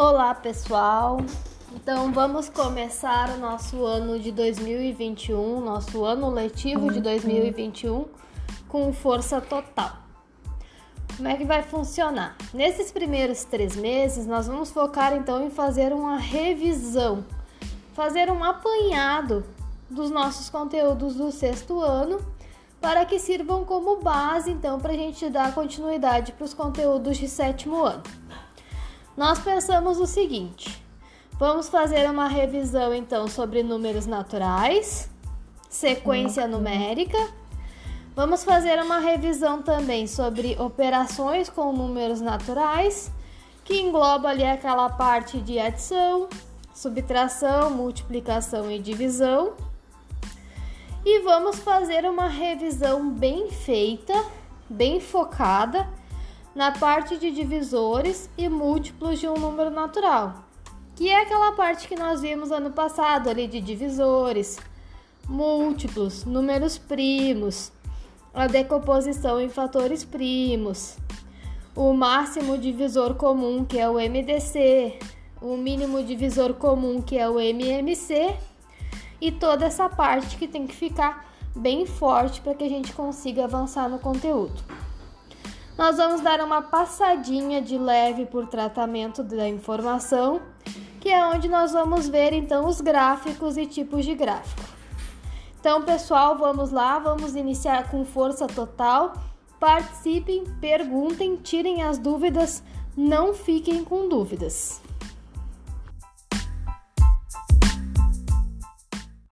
Olá, pessoal. Então, vamos começar o nosso ano de 2021, nosso ano letivo de 2021, com força total. Como é que vai funcionar? Nesses primeiros três meses, nós vamos focar então em fazer uma revisão, fazer um apanhado dos nossos conteúdos do sexto ano, para que sirvam como base então para a gente dar continuidade para os conteúdos de sétimo ano nós pensamos o seguinte: vamos fazer uma revisão então sobre números naturais, sequência uhum. numérica. Vamos fazer uma revisão também sobre operações com números naturais, que engloba ali aquela parte de adição, subtração, multiplicação e divisão. E vamos fazer uma revisão bem feita, bem focada na parte de divisores e múltiplos de um número natural, que é aquela parte que nós vimos ano passado ali de divisores, múltiplos, números primos, a decomposição em fatores primos, o máximo divisor comum, que é o MDC, o mínimo divisor comum, que é o MMC, e toda essa parte que tem que ficar bem forte para que a gente consiga avançar no conteúdo nós vamos dar uma passadinha de leve por tratamento da informação, que é onde nós vamos ver então os gráficos e tipos de gráfico. Então, pessoal, vamos lá, vamos iniciar com força total. Participem, perguntem, tirem as dúvidas, não fiquem com dúvidas.